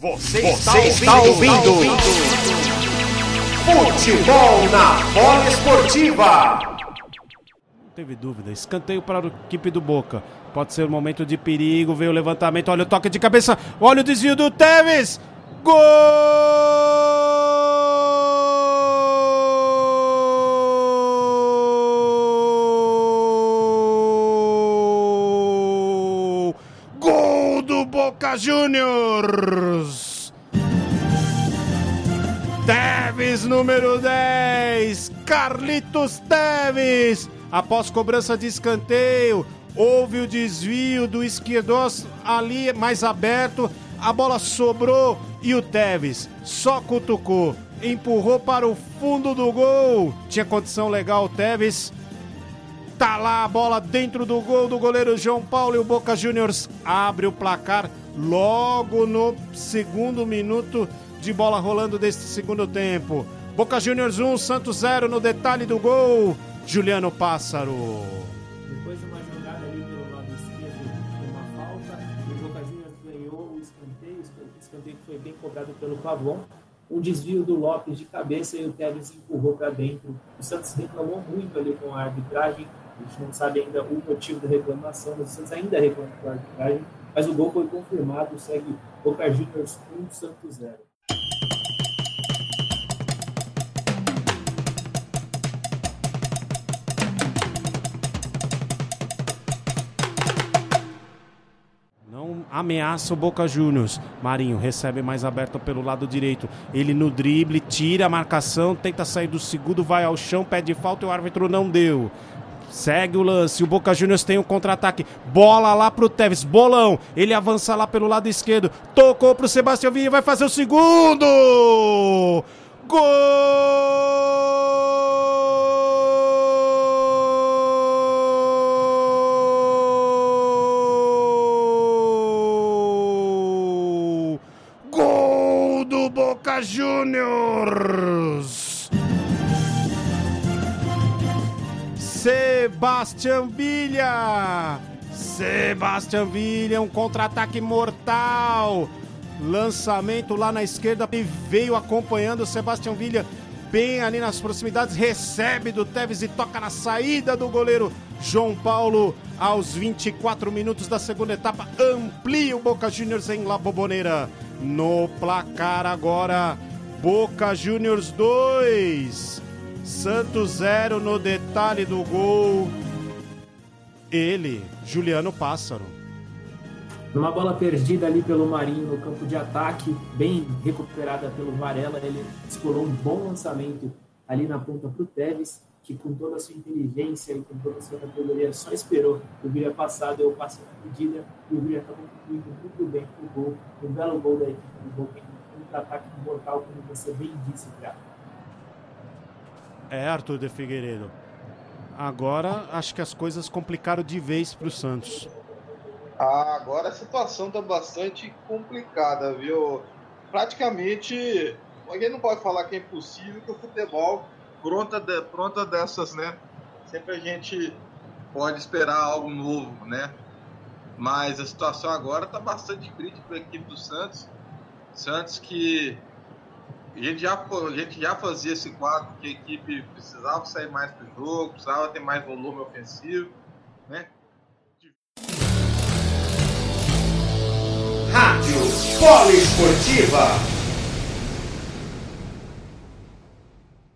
Você, Você está, ouvindo, está ouvindo. Futebol na bola esportiva. Não teve dúvida. Escanteio para a equipe do Boca. Pode ser um momento de perigo. Veio o levantamento. Olha o toque de cabeça. Olha o desvio do Tevez. Gol! Boca Juniors. Teves número 10, Carlitos Teves. Após cobrança de escanteio, houve o desvio do esquerdoso ali mais aberto, a bola sobrou e o Teves só cutucou, empurrou para o fundo do gol. Tinha condição legal o Teves Tá lá a bola dentro do gol do goleiro João Paulo e o Boca Juniors abre o placar logo no segundo minuto de bola rolando deste segundo tempo. Boca Juniors 1, Santos 0 no detalhe do gol. Juliano Pássaro. Depois de uma jogada ali pelo lado esquerdo, uma falta, o Boca Juniors ganhou o escanteio, o escanteio foi bem cobrado pelo Pavon. Um desvio do Lopes de cabeça e o Tevez empurrou para dentro. O Santos reclamou muito ali com a arbitragem, a gente não sabe ainda o motivo da reclamação, mas o Santos ainda reclama com a arbitragem. Mas o gol foi confirmado, segue Boca Juniors 1, Santos 0. Não ameaça o Boca Juniors. Marinho recebe mais aberto pelo lado direito. Ele no drible, tira a marcação, tenta sair do segundo, vai ao chão, pede falta e o árbitro não deu. Segue o lance. O Boca Juniors tem um contra-ataque. Bola lá pro Tevez. Bolão. Ele avança lá pelo lado esquerdo. Tocou pro Sebastião Vinha. Vai fazer o segundo. Gol! Gol do Boca Juniors! Sebastian Villa. Sebastian Villa, um contra-ataque mortal. Lançamento lá na esquerda e veio acompanhando o Sebastian Villa bem ali nas proximidades, recebe do Tevez e toca na saída do goleiro João Paulo aos 24 minutos da segunda etapa. Amplia o Boca Juniors em La Boboneira. No placar agora, Boca Juniors 2, Santos 0 no detalhe do gol. Ele, Juliano Pássaro. Numa bola perdida ali pelo Marinho no campo de ataque, bem recuperada pelo Varela, ele escolou um bom lançamento ali na ponta para o Tevez, que com toda a sua inteligência e com toda a sua categoria só esperou o Vila passar, deu o passe na medida e o Vila acabou concluindo muito bem o gol, um belo gol da equipe do gol, um contra-ataque mortal, como você bem disse, cara. É, Arthur de Figueiredo. Agora acho que as coisas complicaram de vez para o Santos. Ah, agora a situação está bastante complicada, viu? Praticamente, alguém não pode falar que é impossível que o futebol pronta, de, pronta dessas, né? Sempre a gente pode esperar algo novo, né? Mas a situação agora está bastante crítica para a equipe do Santos. Santos que a gente, já, a gente já fazia esse quadro que a equipe precisava sair mais para o jogo, precisava ter mais volume ofensivo, né? Rádio Poliesportiva